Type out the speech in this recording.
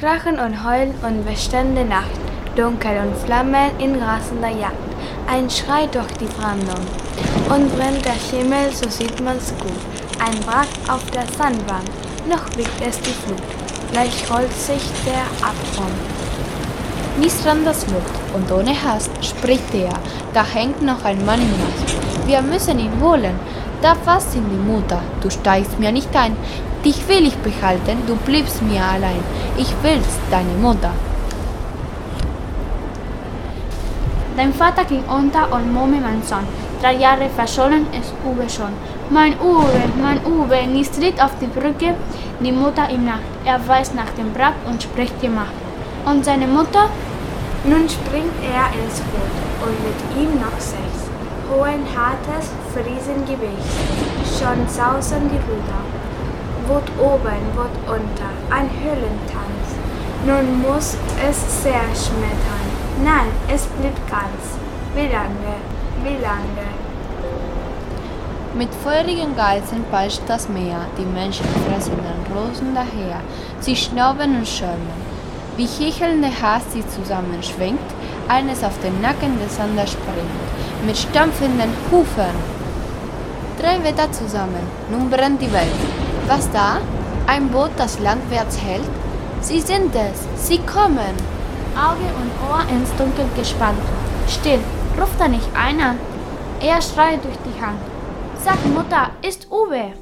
Krachen und Heulen und bestände Nacht, Dunkel und Flammen in rasender Jagd, ein Schrei durch die Brandung. Und brennt der Himmel, so sieht man's gut, ein Wrack auf der Sandbank, noch wiegt es die Flut, gleich rollt sich der Abgrund. Mistrandas lugt und ohne Hast spricht er, da hängt noch ein Mann im Mast. Wir müssen ihn holen, da fasst ihn die Mutter, du steigst mir nicht ein, dich will ich behalten, du bliebst mir allein, ich will's, deine Mutter. Dein Vater ging unter und Mome, mein Sohn. Drei Jahre verschollen ist Uwe schon. Mein Uwe, mein Uwe, Nis tritt auf die Brücke, die Mutter ihm nach. Er weist nach dem Brack und spricht gemacht. Und seine Mutter? Nun springt er ins Boot und mit ihm noch sechs. Hohen, hartes Friesengewicht, schon sausen die Ruder. Wut oben, Wut unter, ein Höhlentanz. Nun muss es sehr schmettern. Nein, es blieb ganz. Wie lange, wie lange? Mit feurigen Geiseln peitscht das Meer, die Menschen fressen den Rosen daher, sie schnauben und schäumen. Wie hechelnde Hass sie zusammenschwenkt, eines auf den Nacken des anderen springt, mit stampfenden Hufen. Drei Wetter zusammen, nun brennt die Welt. Was da? Ein Boot, das landwärts hält? Sie sind es, sie kommen! Auge und Ohr ins Dunkel gespannt. Still, ruft da nicht einer? Er schreit durch die Hand. Sag Mutter, ist Uwe.